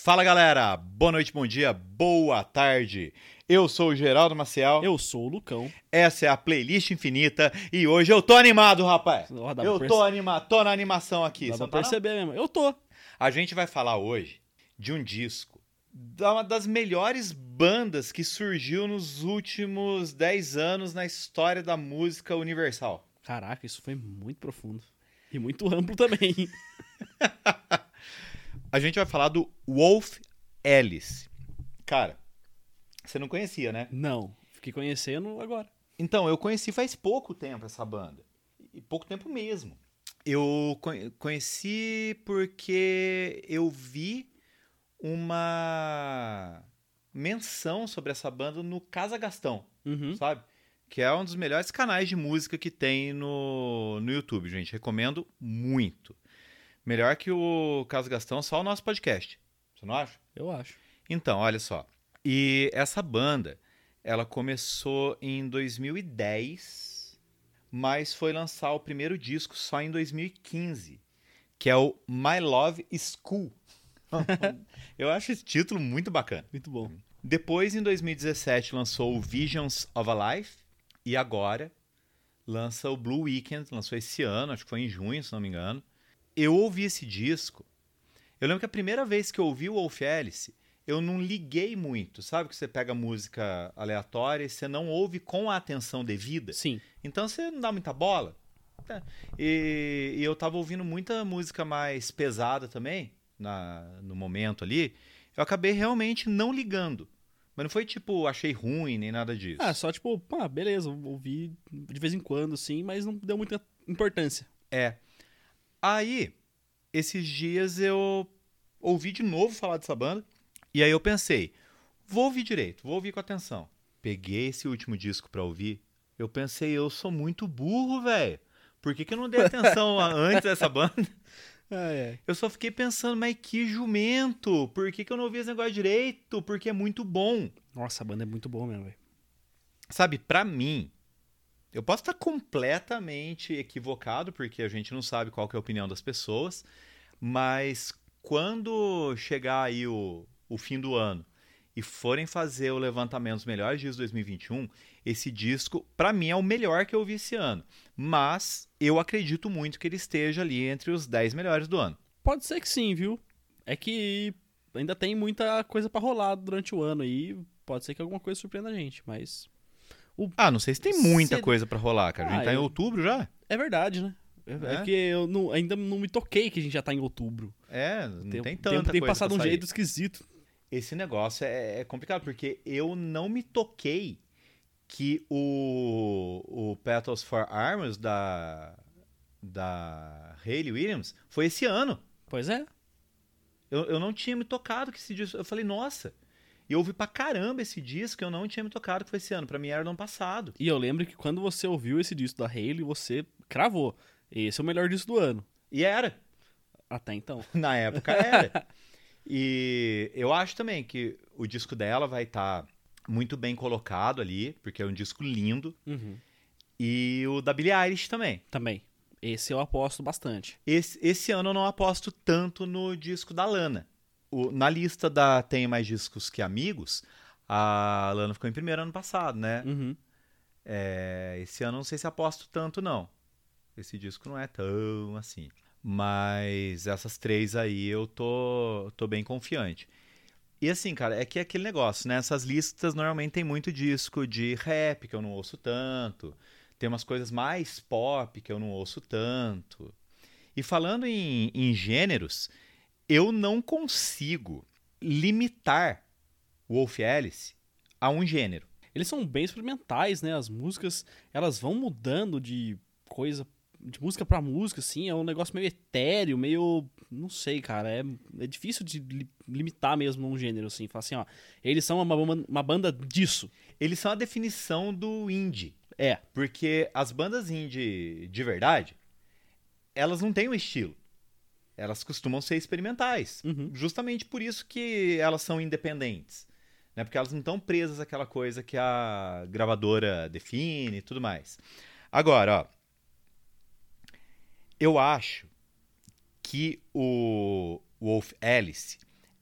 Fala galera, boa noite, bom dia, boa tarde. Eu sou o Geraldo Maciel. Eu sou o Lucão. Essa é a playlist infinita e hoje eu tô animado, rapaz. Dá eu pra tô perce- animado, tô na animação aqui. Dá Você pra não tá, não? perceber mesmo. Eu tô. A gente vai falar hoje de um disco da uma das melhores bandas que surgiu nos últimos 10 anos na história da música universal. Caraca, isso foi muito profundo. E muito amplo também. A gente vai falar do Wolf Alice. Cara, você não conhecia, né? Não. Fiquei conhecendo agora. Então, eu conheci faz pouco tempo essa banda. E pouco tempo mesmo. Eu co- conheci porque eu vi uma menção sobre essa banda no Casa Gastão, Uhum. sabe? Que é um dos melhores canais de música que tem no, no YouTube, gente. Recomendo muito. Melhor que o Casa Gastão, só o nosso podcast. Você não acha? Eu acho. Então, olha só. E essa banda, ela começou em 2010, mas foi lançar o primeiro disco só em 2015, que é o My Love School. Eu acho esse título muito bacana. Muito bom. Depois, em 2017, lançou o Visions of a Life e agora lança o Blue Weekend, lançou esse ano, acho que foi em junho, se não me engano. Eu ouvi esse disco. Eu lembro que a primeira vez que eu ouvi o Wolf Alice, eu não liguei muito, sabe? Que você pega música aleatória e você não ouve com a atenção devida. Sim. Então você não dá muita bola. É. E, e eu tava ouvindo muita música mais pesada também, na, no momento ali. Eu acabei realmente não ligando. Mas não foi tipo, achei ruim nem nada disso. Ah, só tipo, ah, beleza, ouvi de vez em quando, sim, mas não deu muita importância. É. Aí, esses dias eu ouvi de novo falar dessa banda. E aí eu pensei, vou ouvir direito, vou ouvir com atenção. Peguei esse último disco pra ouvir. Eu pensei, eu sou muito burro, velho. Por que, que eu não dei atenção antes dessa banda? Ah, é. Eu só fiquei pensando, mas que jumento! Por que, que eu não ouvi esse negócio direito? Porque é muito bom. Nossa, a banda é muito boa mesmo, velho. Sabe, pra mim, eu posso estar completamente equivocado, porque a gente não sabe qual é a opinião das pessoas, mas quando chegar aí o, o fim do ano e forem fazer o levantamento dos melhores dias de 2021, esse disco, pra mim, é o melhor que eu vi esse ano. Mas eu acredito muito que ele esteja ali entre os 10 melhores do ano. Pode ser que sim, viu? É que ainda tem muita coisa pra rolar durante o ano aí. Pode ser que alguma coisa surpreenda a gente, mas. Ah, não sei se tem muita Cedo. coisa pra rolar, cara. A gente Ah, tá em eu- outubro já. É verdade, né? É, é É? que eu não- ainda não me toquei que a gente já tá em outubro. É, não tem, tem, tanta tem coisa passado pra um sair. jeito esquisito. Esse negócio é, é complicado, porque eu não me toquei que o, o Petals for Arms da, da Hayley Williams foi esse ano. Pois é. Eu, eu não tinha me tocado que esse disco. Eu falei, nossa. E eu ouvi pra caramba esse disco que eu não tinha me tocado que foi esse ano. Pra mim era no ano passado. E eu lembro que quando você ouviu esse disco da Hayley, você cravou. Esse é o melhor disco do ano. E era. Até então. Na época era. e eu acho também que o disco dela vai estar muito bem colocado ali, porque é um disco lindo. Uhum. E o da Billie Eilish também. Também. Esse eu aposto bastante. Esse, esse ano eu não aposto tanto no disco da Lana. O- na lista da Tem Mais Discos Que Amigos, a Lana ficou em primeiro ano passado, né? Uhum. É, esse ano eu não sei se aposto tanto, não. Esse disco não é tão assim. Mas essas três aí eu tô, tô bem confiante. E assim, cara, é que é aquele negócio, né? Essas listas normalmente tem muito disco de rap que eu não ouço tanto. Tem umas coisas mais pop que eu não ouço tanto. E falando em, em gêneros, eu não consigo limitar o Wolf Alice a um gênero. Eles são bem experimentais, né? As músicas, elas vão mudando de coisa, de música pra música, assim. É um negócio meio etéreo, meio. Não sei, cara. É, é difícil de li- limitar mesmo um gênero, assim. Falar assim, ó. Eles são uma, uma, uma banda disso. Eles são a definição do indie. É. Porque as bandas indie de verdade, elas não têm um estilo. Elas costumam ser experimentais. Uhum. Justamente por isso que elas são independentes. Né? Porque elas não estão presas àquela coisa que a gravadora define e tudo mais. Agora, ó. Eu acho que o Wolf Alice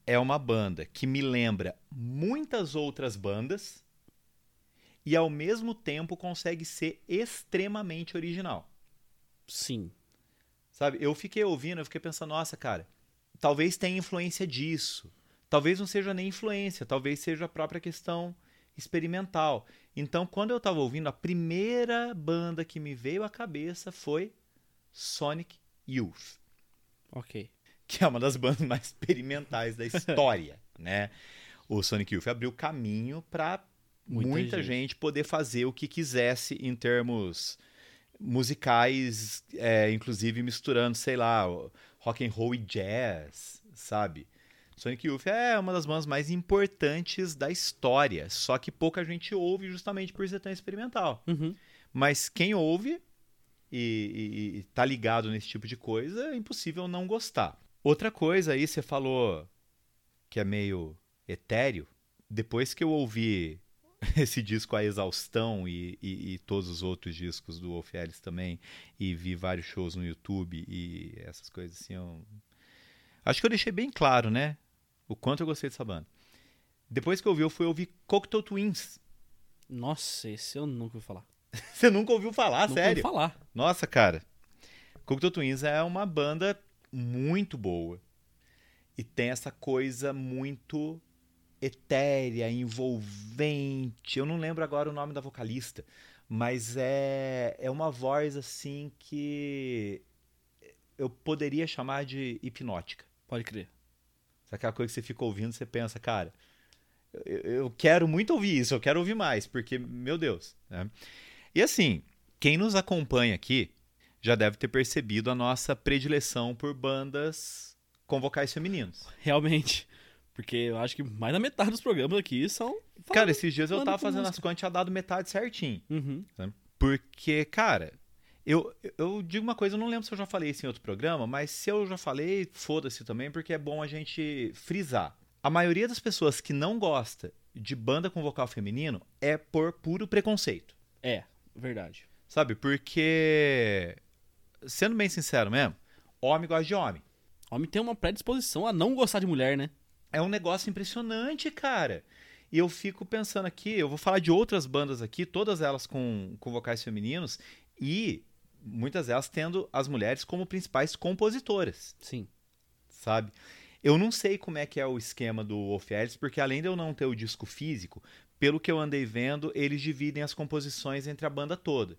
é uma banda que me lembra muitas outras bandas e ao mesmo tempo consegue ser extremamente original. Sim. Sabe? Eu fiquei ouvindo, eu fiquei pensando, nossa, cara, talvez tenha influência disso. Talvez não seja nem influência, talvez seja a própria questão experimental. Então, quando eu estava ouvindo, a primeira banda que me veio à cabeça foi Sonic Youth. Ok. Que é uma das bandas mais experimentais da história, né? O Sonic Youth abriu caminho para muita, muita gente. gente. poder fazer o que quisesse em termos musicais, é, inclusive misturando, sei lá, rock and roll e jazz, sabe? Sonic Youth é uma das bandas mais importantes da história, só que pouca gente ouve justamente por ser tão experimental. Uhum. Mas quem ouve e, e, e tá ligado nesse tipo de coisa, é impossível não gostar. Outra coisa aí, você falou que é meio etéreo. Depois que eu ouvi esse disco a exaustão e, e, e, todos os outros discos do Wolf Alice também e vi vários shows no YouTube e essas coisas assim eu... acho que eu deixei bem claro né o quanto eu gostei dessa banda. Depois que eu ouvi eu fui ouvir Cocteau Twins. Nossa esse eu nunca ouvi falar. Você nunca ouviu falar nunca sério? ouvi falar. Nossa cara Cocteau Twins é uma banda muito boa e tem essa coisa muito etérea, envolvente. Eu não lembro agora o nome da vocalista, mas é, é uma voz assim que eu poderia chamar de hipnótica. Pode crer. Aquela coisa que você fica ouvindo, você pensa, cara, eu, eu quero muito ouvir isso, eu quero ouvir mais, porque, meu Deus. Né? E assim, quem nos acompanha aqui já deve ter percebido a nossa predileção por bandas com vocais femininos. Realmente. Porque eu acho que mais da metade dos programas aqui são. Cara, esses dias eu tava fazendo música. as contas e tinha dado metade certinho. Uhum. Porque, cara, eu, eu digo uma coisa, eu não lembro se eu já falei isso em outro programa, mas se eu já falei, foda-se também, porque é bom a gente frisar. A maioria das pessoas que não gosta de banda com vocal feminino é por puro preconceito. É, verdade. Sabe? Porque, sendo bem sincero mesmo, homem gosta de homem. Homem tem uma predisposição a não gostar de mulher, né? É um negócio impressionante, cara. E eu fico pensando aqui, eu vou falar de outras bandas aqui, todas elas com, com vocais femininos, e muitas delas tendo as mulheres como principais compositoras. Sim. Sabe? Eu não sei como é que é o esquema do Wolf Alice, porque além de eu não ter o disco físico, pelo que eu andei vendo, eles dividem as composições entre a banda toda.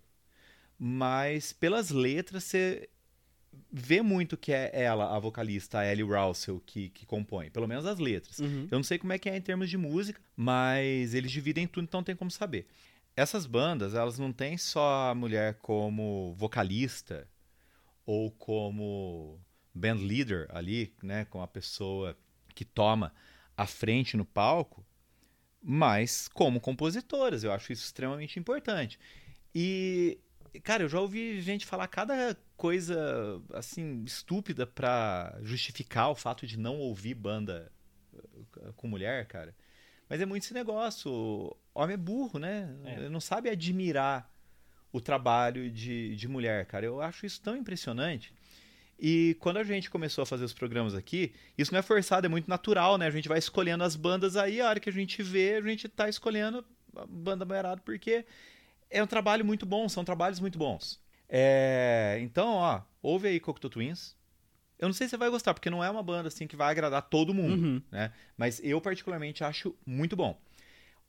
Mas pelas letras, você vê muito que é ela, a vocalista, a Ellie Russell, que, que compõe, pelo menos as letras. Uhum. Eu não sei como é que é em termos de música, mas eles dividem tudo, então tem como saber. Essas bandas, elas não têm só a mulher como vocalista ou como band leader ali, né, com a pessoa que toma a frente no palco, mas como compositoras. Eu acho isso extremamente importante. E Cara, eu já ouvi gente falar cada coisa assim estúpida para justificar o fato de não ouvir banda eh, com mulher, cara. Mas é muito esse negócio. O homem é burro, né? É. Não sabe admirar o trabalho de, de mulher, cara. Eu acho isso tão impressionante. E quando a gente começou a fazer os programas aqui, isso não é forçado, é muito natural, né? A gente vai escolhendo as bandas aí, a hora que a gente vê, a gente tá escolhendo a banda mulherada, porque é um trabalho muito bom, são trabalhos muito bons. É, então, ó, ouve aí Cocteau Twins. Eu não sei se você vai gostar, porque não é uma banda assim que vai agradar todo mundo, uhum. né? Mas eu particularmente acho muito bom.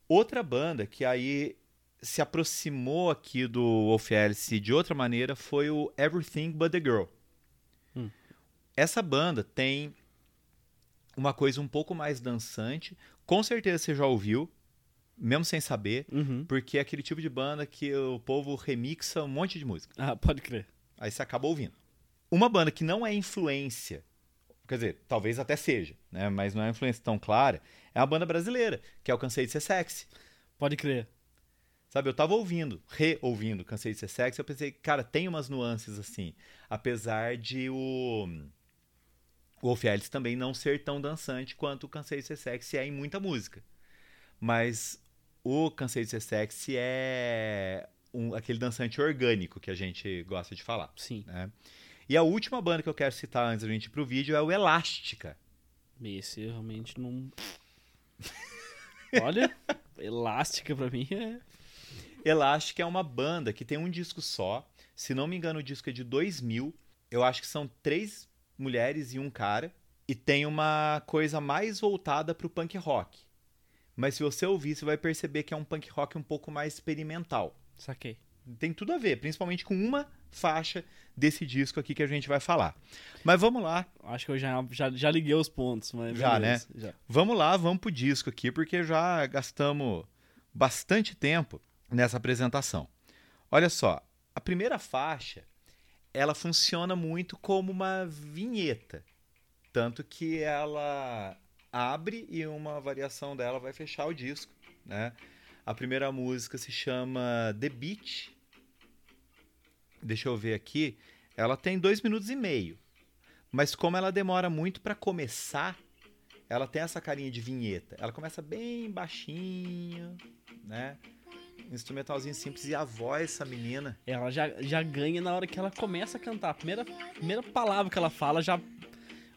Outra banda que aí se aproximou aqui do Wolf Alice de outra maneira foi o Everything But The Girl. Hum. Essa banda tem uma coisa um pouco mais dançante. Com certeza você já ouviu mesmo sem saber, uhum. porque é aquele tipo de banda que o povo remixa um monte de música. Ah, pode crer. Aí você acaba ouvindo. Uma banda que não é influência, quer dizer, talvez até seja, né? Mas não é influência tão clara, é uma banda brasileira, que é o Cansei de Ser Sexy. Pode crer. Sabe, eu tava ouvindo, re-ouvindo Cansei de Ser Sexy, eu pensei, cara, tem umas nuances assim, apesar de o... O Wolf Alice também não ser tão dançante quanto o Cansei de Ser Sexy é em muita música. Mas o Cansei de Ser Sexy é um, aquele dançante orgânico que a gente gosta de falar. Sim. Né? E a última banda que eu quero citar antes da gente ir pro vídeo é o Elástica. Esse realmente não. Olha, elástica pra mim é. Elástica é uma banda que tem um disco só. Se não me engano, o disco é de 2000. Eu acho que são três mulheres e um cara. E tem uma coisa mais voltada pro punk rock. Mas se você ouvir, você vai perceber que é um punk rock um pouco mais experimental. Saquei. Tem tudo a ver, principalmente com uma faixa desse disco aqui que a gente vai falar. Mas vamos lá. Acho que eu já, já, já liguei os pontos, mas. Já, beleza, né? Já. Vamos lá, vamos pro disco aqui, porque já gastamos bastante tempo nessa apresentação. Olha só, a primeira faixa, ela funciona muito como uma vinheta. Tanto que ela abre e uma variação dela vai fechar o disco, né? A primeira música se chama The Beach. Deixa eu ver aqui. Ela tem dois minutos e meio. Mas como ela demora muito para começar, ela tem essa carinha de vinheta. Ela começa bem baixinho, né? Instrumentalzinho simples e a voz dessa menina. Ela já, já ganha na hora que ela começa a cantar. A primeira, primeira palavra que ela fala, já,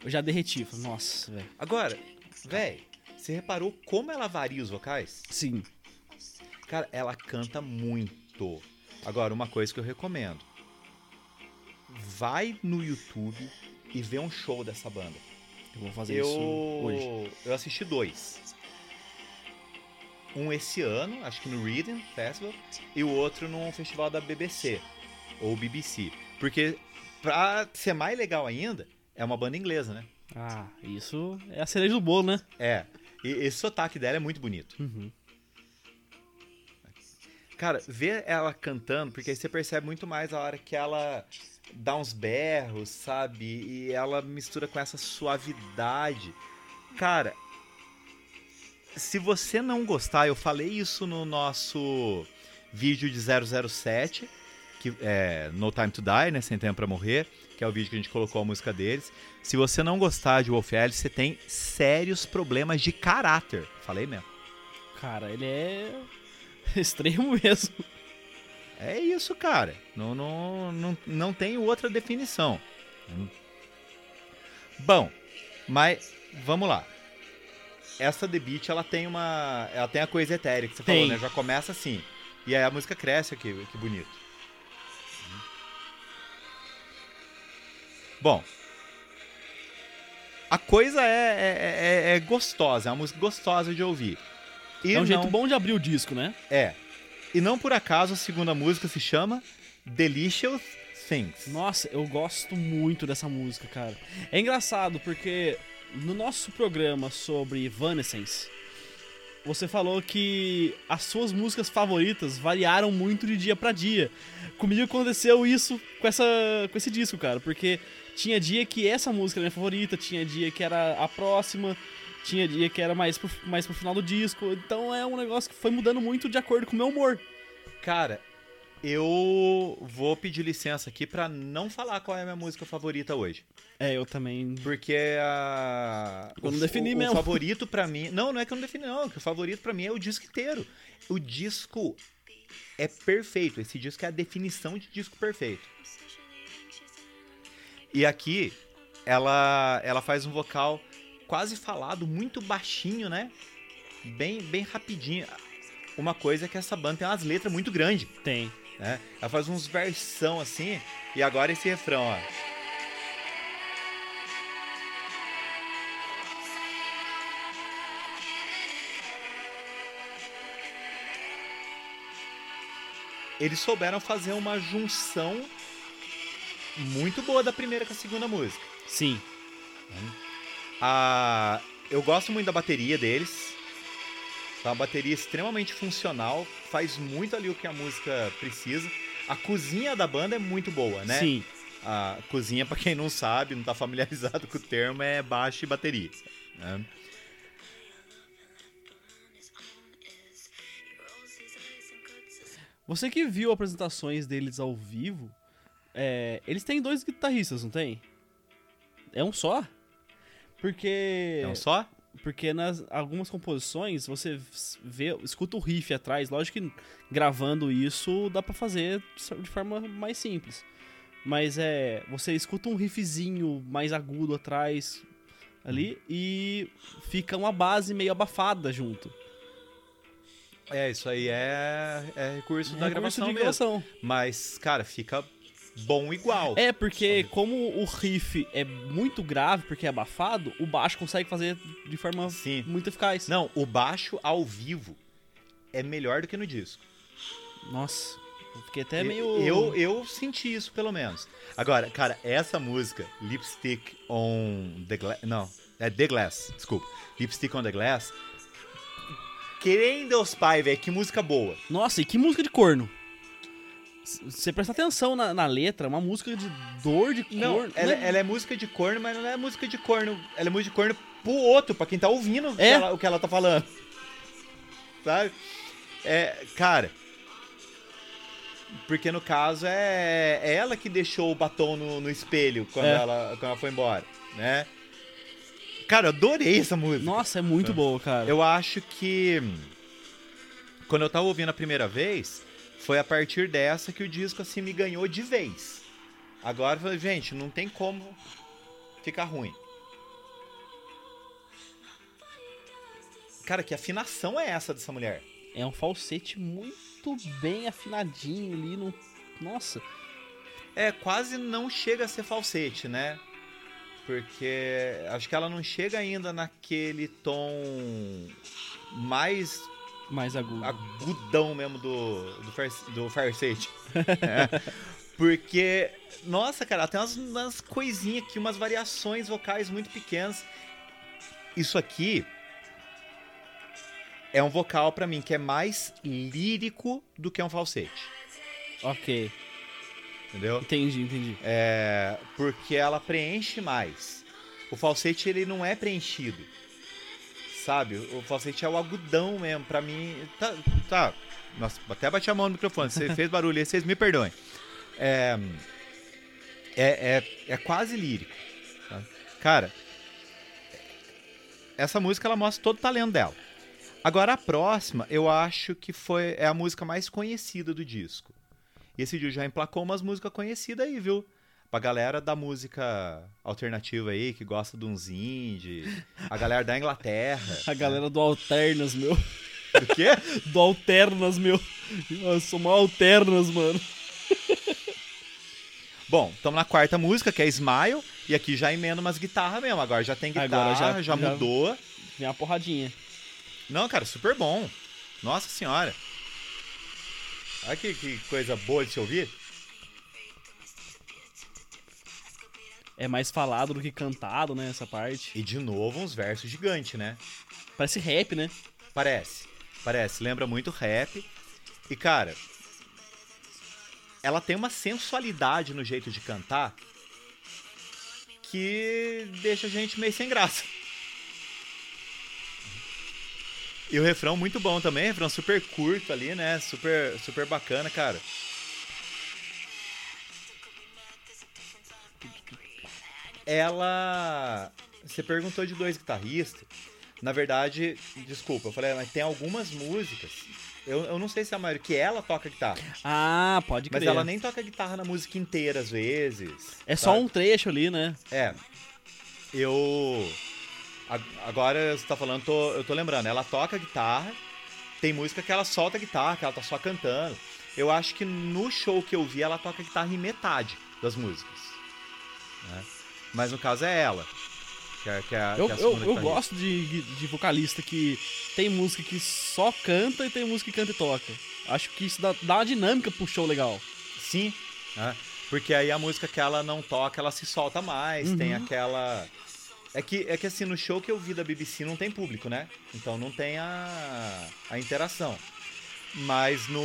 eu já derreti. Nossa, velho. Agora, velho, você reparou como ela varia os vocais? Sim. Cara, ela canta muito. Agora, uma coisa que eu recomendo. Vai no YouTube e vê um show dessa banda. Eu vou fazer Eu, isso hoje. eu assisti dois. Um esse ano, acho que no Reading Festival, e o outro num festival da BBC, ou BBC. Porque, pra ser mais legal ainda, é uma banda inglesa, né? Ah, isso é a cereja do bolo, né? É. E esse sotaque dela é muito bonito. Uhum. Cara, ver ela cantando, porque aí você percebe muito mais a hora que ela dá uns berros, sabe? E ela mistura com essa suavidade. Cara, se você não gostar, eu falei isso no nosso vídeo de 007, que é No Time to Die, né? Sem Tempo pra Morrer, que é o vídeo que a gente colocou a música deles. Se você não gostar de Wolf Alice, você tem sérios problemas de caráter. Falei mesmo. Cara, ele é extremo mesmo. É isso, cara. Não, não, não, não tem outra definição. Bom, mas vamos lá. Essa The Beat, ela tem uma. Ela tem a coisa etérea que você falou, Tem. né? Já começa assim. E aí a música cresce aqui, que bonito. Bom. A coisa é, é, é- é gostosa, é uma música gostosa de ouvir. E é um jeito não- bom de abrir o disco, né? é. E não por acaso a segunda música se chama Delicious Things. Nossa, eu gosto muito dessa música, cara. É engraçado porque no nosso programa sobre Evanescence, você falou que as suas músicas favoritas variaram muito de dia pra dia. Comigo aconteceu isso com, essa, com esse disco, cara, porque tinha dia que essa música era minha favorita, tinha dia que era a próxima, tinha dia que era mais pro, mais pro final do disco. Então é um negócio que foi mudando muito de acordo com o meu humor. Cara, eu vou pedir licença aqui pra não falar qual é a minha música favorita hoje. É, eu também. Porque a. Eu não defini o, mesmo. O favorito pra mim. Não, não é que eu não defini, não. que O favorito pra mim é o disco inteiro. O disco é perfeito. Esse disco é a definição de disco perfeito. E aqui, ela, ela faz um vocal quase falado, muito baixinho, né? Bem, bem rapidinho. Uma coisa é que essa banda tem umas letras muito grandes, Tem. Né? Ela faz uns versão assim, e agora esse refrão, ó. Eles souberam fazer uma junção muito boa da primeira com a segunda música. Sim. A... Eu gosto muito da bateria deles. Tá uma bateria extremamente funcional, faz muito ali o que a música precisa. A cozinha da banda é muito boa, né? Sim. A cozinha, pra quem não sabe, não tá familiarizado com o termo, é baixo e bateria. né? Você que viu apresentações deles ao vivo, é, eles têm dois guitarristas, não tem? É um só? Porque. É um só? Porque nas algumas composições você vê, escuta o riff atrás. Lógico que gravando isso dá pra fazer de forma mais simples. Mas é. Você escuta um riffzinho mais agudo atrás. ali e fica uma base meio abafada junto. É, isso aí é, é recurso da É gravação de mesmo. gravação. Mas, cara, fica bom igual. É, porque como o riff é muito grave, porque é abafado, o baixo consegue fazer de forma Sim. muito eficaz. Não, o baixo ao vivo é melhor do que no disco. Nossa, eu fiquei até meio... Eu, eu senti isso, pelo menos. Agora, cara, essa música, Lipstick on the Glass. Não, é The Glass, desculpa. Lipstick on the Glass. Querendo Deus Pai, velho, que música boa. Nossa, e que música de corno. Você prestar atenção na, na letra, é uma música de dor de Não, corno. ela, Né? ela é música de corno, mas não é música de corno. Ela é música de corno pro outro, pra quem tá ouvindo o que É. ela- o que ela tá falando. Sabe? É, cara. Porque no caso é, é ela que deixou o batom no, no espelho quando, É. ela, quando ela foi embora, né? Cara, eu adorei essa música. Nossa, é muito boa, cara. Eu acho que quando eu tava ouvindo a primeira vez, foi a partir dessa que o disco assim me ganhou de vez. Agora eu falei, gente, não tem como ficar ruim. Cara, que afinação é essa dessa mulher? É um falsete muito bem afinadinho ali. No... Nossa, É, quase não chega a ser falsete, né? Porque acho que ela não chega ainda naquele tom mais mais agudo. agudão mesmo do, do, far, do falsete. É. Porque, nossa, cara, tem umas, umas coisinhas aqui, umas variações vocais muito pequenas. Isso aqui é um vocal pra mim que é mais lírico do que um falsete. Ok, Entendeu? entendi, entendi. É, porque ela preenche mais. O falsete ele não é preenchido. Sabe? O falsete é o agudão mesmo. Pra mim. Tá. tá. Nossa, até bati a mão no microfone. Você fez barulho aí, vocês me perdoem. É. É, é, é quase lírico. tá? Cara, essa música ela mostra todo o talento dela. Agora a próxima, eu acho que foi é a música mais conhecida do disco. Esse disco já emplacou umas músicas conhecidas aí, viu? Pra galera da música alternativa aí, que gosta de uns indie, a galera da Inglaterra. A galera do Alternas, meu. Do quê? Do Alternas, meu. Eu sou mal Alternas, mano. Bom, estamos na quarta música, que é Smile, e aqui já emenda umas guitarras mesmo. Agora já tem guitarra, já, já- já- mudou. Vem uma porradinha. Não, cara, super bom. Nossa senhora. Olha que, que coisa boa de se ouvir. É mais falado do que cantado, né, essa parte. E de novo uns versos gigantes, né? Parece rap, né? Parece. Parece. Lembra muito rap. E, cara, ela tem uma sensualidade no jeito de cantar que deixa a gente meio sem graça. E o refrão muito bom também, refrão super curto ali, né? Super, super bacana, cara. Ela. Você perguntou de dois guitarristas. Na verdade, desculpa, eu falei, mas tem algumas músicas. Eu, eu não sei se é a maioria que ela toca guitarra. Ah, pode Mas crer. ela nem toca guitarra na música inteira, às vezes. É só um trecho ali, né? É. Eu. Agora você tá falando, tô- eu tô lembrando, ela toca guitarra, tem música que ela solta guitarra, que ela tá só cantando. Eu acho que no show que eu vi, ela toca guitarra em metade das músicas. né? Mas no caso é ela. Que é, que é, a- Eu, que é a eu, eu guitarrista. gosto de, de vocalista que tem música que só canta e tem música que canta e toca. Acho que isso dá, dá uma dinâmica pro show legal. Sim, né? porque aí a música que ela não toca, ela se solta mais, tem Uhum. aquela... É que, é que assim, no show que eu vi da BBC não tem público, né? Então não tem a, a interação. Mas no,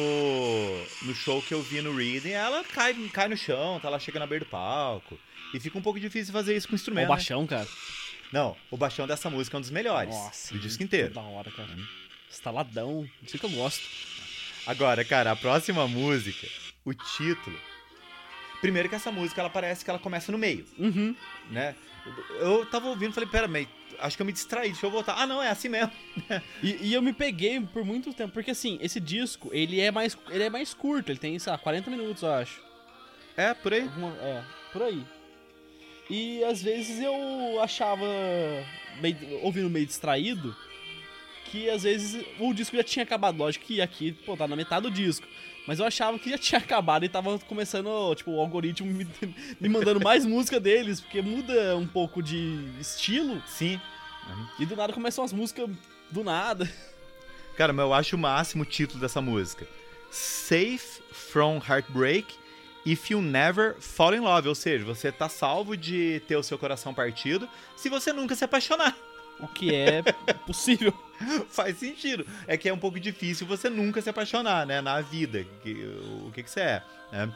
no show que eu vi no Reading, ela cai, cai no chão, tá lá chega na beira do palco. E fica um pouco difícil fazer isso com O instrumento. né? baixão, cara. Não, o baixão dessa música é um dos melhores Nossa, do disco inteiro. Da hora, cara. Estaladão. Isso que eu gosto. Agora, cara, a próxima música, o título. Primeiro que essa música ela parece que ela começa no meio. Uhum. né? Eu tava ouvindo e falei, pera, mas acho que eu me distraí, deixa eu voltar. Ah, não, é assim mesmo. E, e eu me peguei por muito tempo, porque assim, esse disco, ele é mais, ele é mais curto, ele tem, sei lá, 40 minutos, eu acho. É, por aí. Alguma- é, por aí. E às vezes eu achava, meio, ouvindo meio distraído, que às vezes o disco já tinha acabado. Lógico que aqui, pô, tá na metade do disco. Mas eu achava que já tinha acabado e tava começando, tipo, o algoritmo me, me mandando mais música deles, porque muda um pouco de estilo. Sim. E do nada começam as músicas do nada. Cara, mas eu acho o máximo o título dessa música. Safe from Heartbreak If You Never Fall in Love. Ou seja, você tá salvo de ter o seu coração partido se você nunca se apaixonar. O que é possível. Faz sentido. É que é um pouco difícil você nunca se apaixonar, né? Na vida. Que, o que, que você é, né?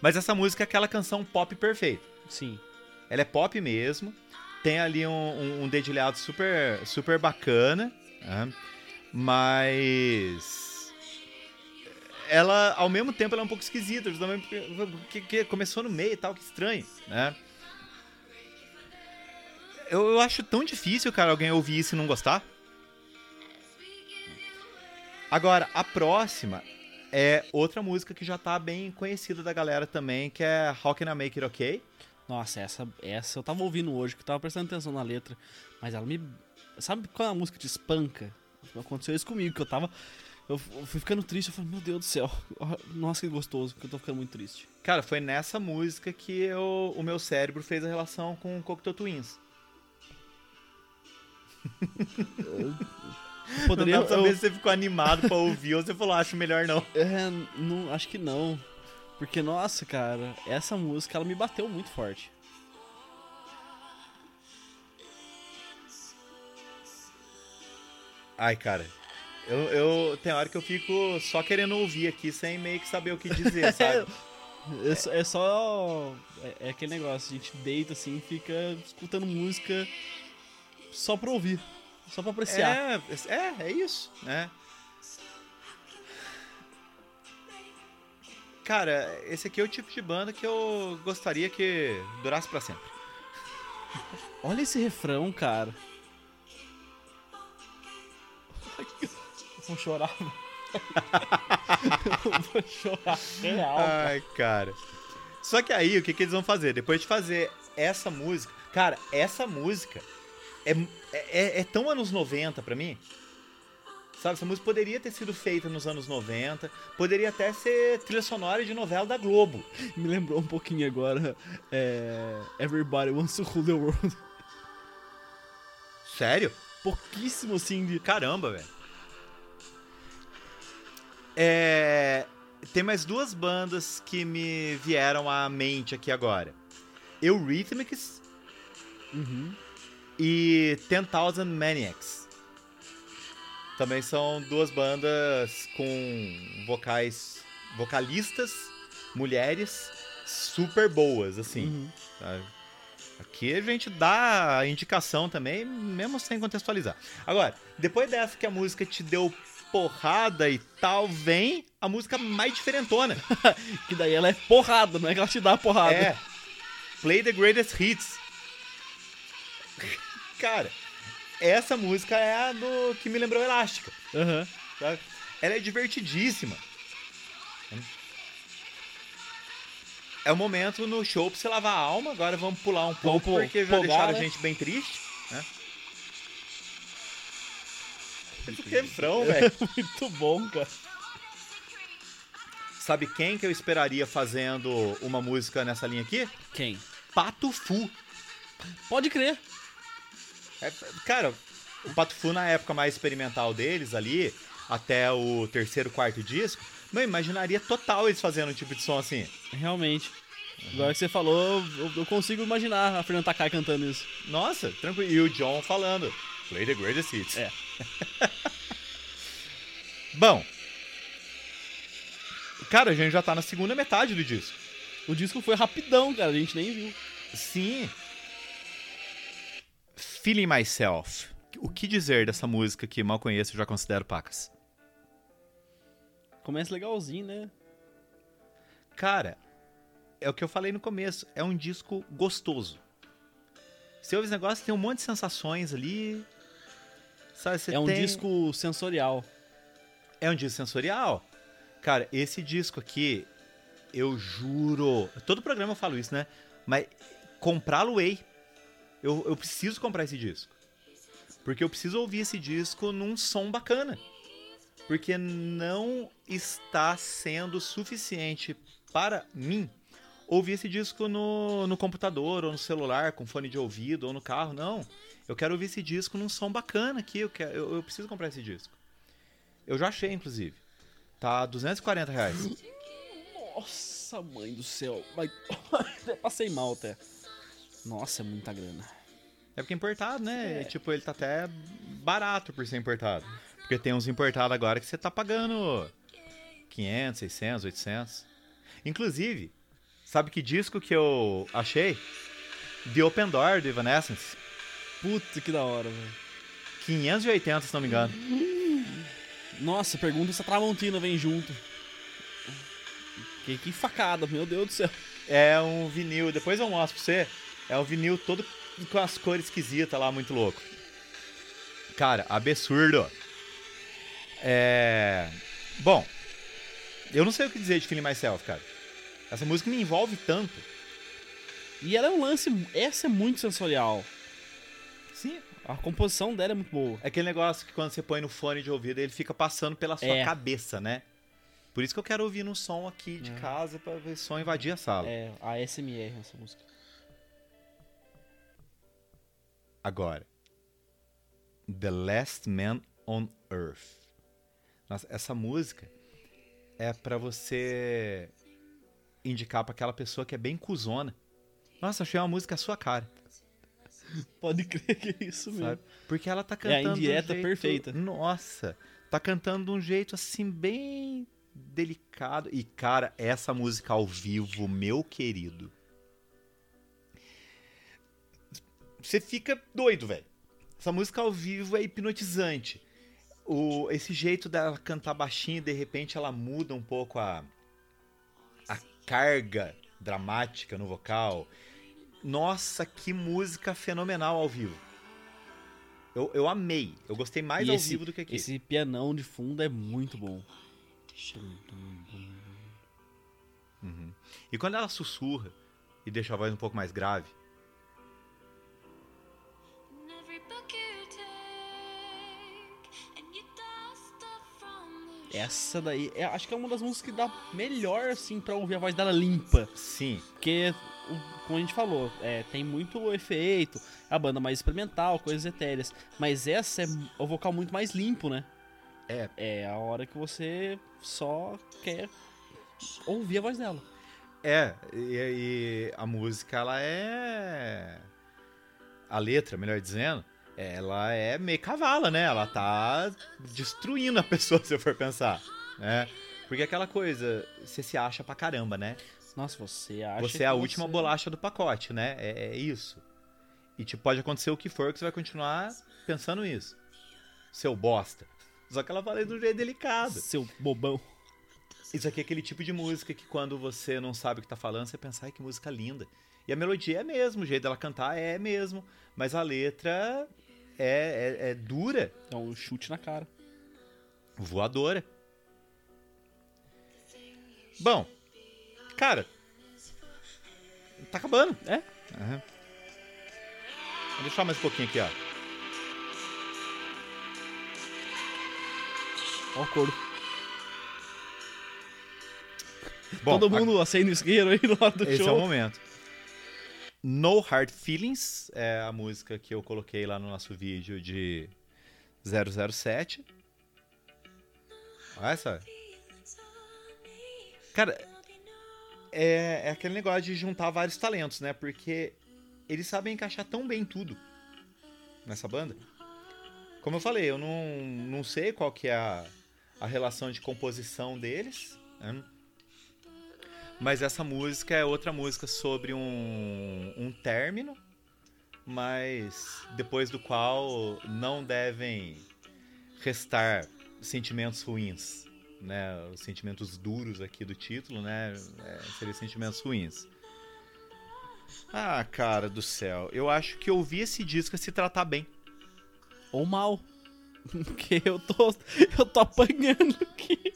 Mas essa música é aquela canção pop perfeita. Sim. Ela é pop mesmo. Tem ali um, um, um dedilhado super, super bacana. Né? Mas. Ela, ao mesmo tempo, ela é um pouco esquisita. Porque, porque começou no meio e tal, que estranho, né? eu, eu acho tão difícil, cara, alguém ouvir isso e não gostar. Agora, a próxima é outra música que já tá bem conhecida da galera também, que é How Can I Make It Okay? Nossa, essa, essa eu tava ouvindo hoje, que eu tava prestando atenção na letra, mas ela me. Sabe quando a música te espanca? Aconteceu isso comigo, que eu tava. Eu fui ficando triste, eu falei, meu Deus do céu, nossa que gostoso, que eu tô ficando muito triste. Cara, foi nessa música que eu, o meu cérebro fez a relação com Cocteau Twins. Poderia não dá pra saber eu... se você ficou animado pra ouvir ou você falou, acho melhor não. É, não, acho que não. Porque, nossa, cara, essa música, ela me bateu muito forte. Ai, cara, eu, eu tem hora que eu fico só querendo ouvir aqui, sem meio que saber o que dizer, sabe? é, é só. É, é, aquele negócio, a gente deita assim, fica escutando música só pra ouvir, só pra apreciar. É, é, é isso, né? Cara, esse aqui é o tipo de banda que eu gostaria que durasse para sempre. Olha esse refrão, cara. Vou chorar. vou chorar real. Ai, cara. Só que aí, o que, que eles vão fazer? Depois de fazer essa música. Cara, essa música é, é, é tão anos 90 para mim. Sabe, essa música poderia ter sido feita nos anos 90, poderia até ser trilha sonora de novela da Globo. Me lembrou um pouquinho agora é, Everybody Wants to Rule the World. Sério? Pouquíssimo assim de. Caramba, velho. É, tem mais duas bandas que me vieram à mente aqui agora. Eurythmics. Uhum e 10,000 Maniacs. Também são duas bandas com vocais, vocalistas, mulheres super boas, assim. Uhum. Aqui a gente dá a indicação também, mesmo sem contextualizar. Agora, depois dessa que a música te deu porrada e tal, vem a música mais diferentona. que daí ela é porrada, não é que ela te dá porrada. É. Play the Greatest Hits. Cara, essa música é a do que me lembrou Elástica. Uhum. Ela é divertidíssima. É o momento no show pra você lavar a alma. Agora vamos pular um pouco, vamos porque já deixaram né? a gente bem triste. Né? Que refrão, velho. Muito bom, cara. Sabe quem que eu esperaria fazendo uma música nessa linha aqui? Quem? Pato Fu. Pode crer. É, cara, o Pato Fu na época mais experimental deles ali, até o terceiro, quarto disco, não imaginaria total eles fazendo um tipo de som assim. Realmente. Agora que você falou, eu consigo imaginar a Fernanda Takai cantando isso. Nossa, tranquilo. E o John falando. Play the greatest hits. É. Bom. Cara, a gente já tá na segunda metade do disco. O disco foi rapidão, cara, a gente nem viu. Sim. Feeling Myself. O que dizer dessa música que mal conheço e já considero pacas? Começa legalzinho, né? Cara, é o que eu falei no começo. É um disco gostoso. Você ouve esse negócio, tem um monte de sensações ali. Sabe, é um tem... disco sensorial. É um disco sensorial. Cara, esse disco aqui, eu juro. Todo programa eu falo isso, né? Mas comprá-lo ei. Eu, eu preciso comprar esse disco. Porque eu preciso ouvir esse disco num som bacana. Porque não está sendo suficiente para mim ouvir esse disco no, no computador ou no celular, com fone de ouvido ou no carro. Não. Eu quero ouvir esse disco num som bacana aqui. Eu, quero, eu, eu preciso comprar esse disco. Eu já achei, inclusive. Tá 240 reais. Nossa, mãe do céu. Até passei mal até. Nossa, é muita grana. É porque é importado, né? Tipo, ele tá até barato por ser importado. Porque tem uns importados agora que você tá pagando 500, 600, 800. Inclusive, sabe que disco que eu achei? The Open Door, do Evanescence. Puta que da hora, velho. 580, se não me engano. Nossa, pergunta se a Tramontina vem junto. Que, que facada, meu Deus do céu. É um vinil, depois eu mostro pra você. É um vinil todo com as cores esquisitas lá, muito louco. Cara, absurdo. É. Bom, eu não sei o que dizer de Feeling Myself, cara. Essa música me envolve tanto. E ela é um lance. Essa é muito sensorial. Sim. A composição dela é muito boa. É aquele negócio que quando você põe no fone de ouvido, ele fica passando pela sua É. cabeça, né? Por isso que eu quero ouvir no som aqui de É. casa pra ver som invadir a sala. É, a SMR essa música. Agora. The Last Man on Earth. Nossa, essa música é pra você indicar pra aquela pessoa que é bem cuzona. Nossa, achei uma música à sua cara, Pode crer que é isso mesmo. sabe? Porque ela tá É a cantando de um jeito... perfeita. Nossa, tá cantando de um jeito assim bem delicado. E cara, essa música ao vivo, meu querido. Você fica doido, velho. Essa música ao vivo é hipnotizante. O, esse jeito dela cantar baixinho e de repente ela muda um pouco a, a carga dramática no vocal. Nossa, que música fenomenal ao vivo. Eu, eu amei. Eu gostei mais E ao esse- vivo do que aqui. Esse pianão de fundo é muito bom. E quando ela sussurra e deixa a voz um pouco mais grave, Essa daí, é, acho que é uma das músicas que dá melhor, assim, pra ouvir a voz dela limpa. sim, Porque, como a gente falou, é, tem muito efeito, a banda mais experimental, coisas etéreas. Mas essa é o vocal muito mais limpo, né? É. É a hora que você só quer ouvir a voz dela. é. E, e a música, ela é. A letra, melhor dizendo, ela é meio cavala, né? Ela tá destruindo a pessoa, se eu for pensar. Né? Porque aquela coisa, você se acha pra caramba, né? Nossa, você acha Você é a última você- bolacha do pacote, né? É, é isso. E tipo, pode acontecer o que for que você vai continuar pensando isso. Seu bosta. Só que ela fala de um jeito delicado. Seu bobão. Isso aqui é aquele tipo de música que quando você não sabe o que tá falando, você pensa, ai, que música linda. E a melodia é mesmo, o jeito dela cantar é mesmo. Mas a letra é, é, é dura, É um chute na cara. voadora. Bom, cara, tá acabando. É? Aham. Vou deixar mais um pouquinho aqui, ó. Ó o couro. Bom, Todo mundo acende o isqueiro aí do lado do Esse é show. o momento. No Hard Feelings é a música que eu coloquei lá no nosso vídeo de 007. Olha essa. Cara, é, é aquele negócio de juntar vários talentos, né? Porque eles sabem encaixar tão bem tudo nessa banda. Como eu falei, eu não, não sei qual que é a, a relação de composição deles, né? Mas essa música é outra música sobre um, um término, mas depois do qual não devem restar sentimentos ruins, né? Os sentimentos duros aqui do título, né? É, seriam sentimentos ruins. Ah, cara do céu, eu acho que ouvir esse disco é se tratar bem. Ou mal. Porque eu tô, eu tô apanhando aqui.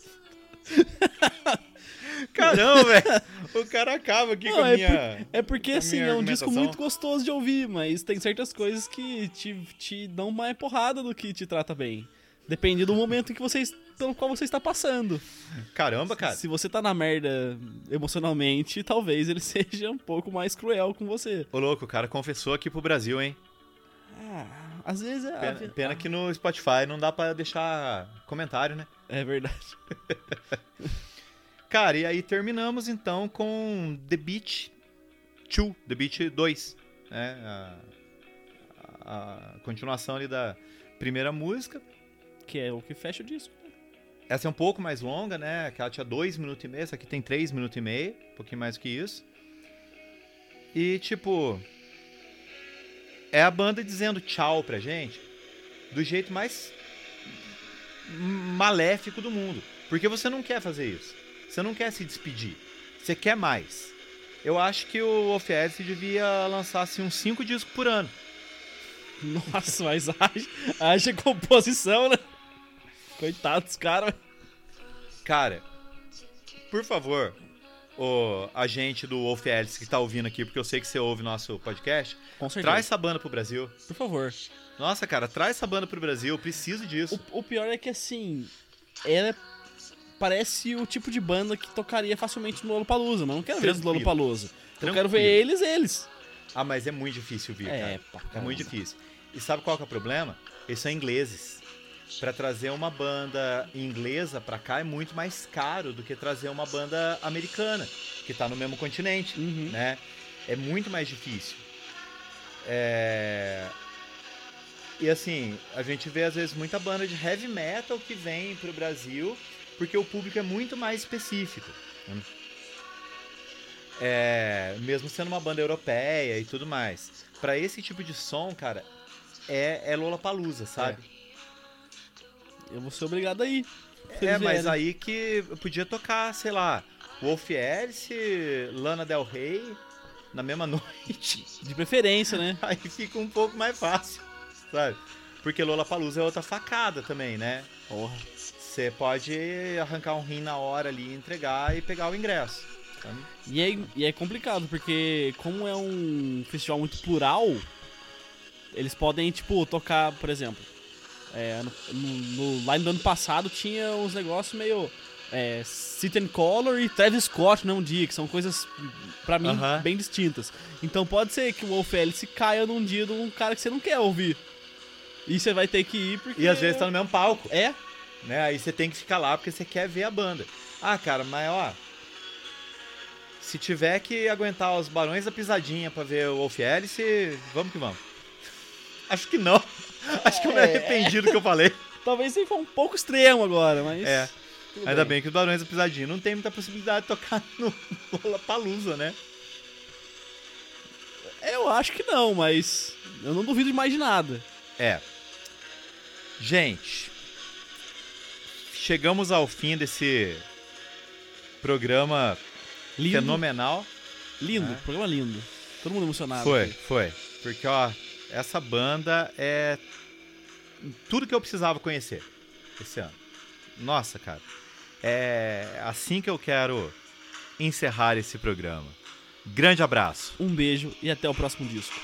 Caramba, velho! O cara acaba aqui Não, com a é, minha. por- é porque, assim, é um disco muito gostoso de ouvir, mas tem certas coisas que te, te dão mais porrada do que te trata bem. Depende do momento em que você, es- pelo qual você está passando. Caramba, cara. Se você tá na merda emocionalmente, talvez ele seja um pouco mais cruel com você. Ô, louco, o cara confessou aqui pro Brasil, hein? Ah, às vezes é. Pena, pena que no Spotify não dá pra deixar comentário, né? É verdade. Cara, e aí terminamos então com The Beat 2, The Beat 2, né? A, a- a continuação ali da primeira música. Que é o que fecha o disco. Essa é um pouco mais longa, né? Aquela tinha 2 minutos e meio, essa aqui tem 3 minutos e meio, um pouquinho mais do que isso. E tipo. É a banda dizendo tchau pra gente do jeito mais maléfico do mundo. Porque você não quer fazer isso. Você não quer se despedir. Você quer mais. Eu acho que o Ofielse devia lançar assim, uns 5 discos por ano. Nossa, mas haja, haja composição, né? Coitado dos caras. Cara, por favor, o agente do Wolf Alice que tá ouvindo aqui, porque eu sei que você ouve nosso podcast, traz essa banda pro Brasil. Por favor. Nossa, cara, traz essa banda pro Brasil, eu preciso disso. O, o pior é que, assim, ela parece o tipo de banda que tocaria facilmente no Lollapalooza, mas não quero ver eles no Tranquilo. Lollapalooza. Eu Tranquilo. quero ver eles, eles. Ah, mas é muito difícil vir, É, cara. É caramba. muito difícil. E sabe qual que é o problema? Eles são ingleses. Pra trazer uma banda inglesa pra cá é muito mais caro do que trazer uma banda americana, que tá no mesmo continente. Uhum. né? É muito mais difícil. É... E assim, a gente vê às vezes muita banda de heavy metal que vem pro Brasil porque o público é muito mais específico. né? É... Mesmo sendo uma banda europeia e tudo mais. Pra esse tipo de som, cara, é, é Lollapalooza, sabe? Eu vou ser obrigado aí. É, mas aí que eu podia tocar, sei lá, Wolf Alice, Lana Del Rey na mesma noite. De preferência, né? Aí fica um pouco mais fácil, sabe? Porque Lollapalooza é outra facada também, né? Porra. Você pode arrancar um rim na hora ali, entregar e pegar o ingresso. E é, e é complicado, porque como é um festival muito plural, eles podem, tipo, tocar, por exemplo, é, no, no, no line do ano passado tinha uns negócios meio é, Sit and Color e Travis Scott num dia, que são coisas, pra mim, Aham. bem distintas. Então pode ser que o Wolf Alice caia num dia de um cara que você não quer ouvir. E você vai ter que ir porque... E às vezes tá no mesmo palco, É, né? Aí você tem que ficar lá porque você quer ver a banda. Ah, cara, mas ó. Se tiver que aguentar os Barões da Pisadinha pra ver o Wolf Alice, vamos que vamos. Acho que não. Acho que eu me É. arrependi do que eu falei. talvez ele for um pouco extremo agora, mas... É. Ainda bem que os Barões da Pisadinha não tem muita possibilidade de tocar no Lollapalooza, né? Eu acho que não, mas eu não duvido de mais de nada. É. Gente, chegamos ao fim desse programa Lindo. fenomenal. Lindo, É. programa lindo. Todo mundo emocionado. Foi, aqui. foi. Porque, ó, essa banda é tudo que eu precisava conhecer esse ano. Nossa, cara. É assim que eu quero encerrar esse programa. Grande abraço. Um beijo e até o próximo disco.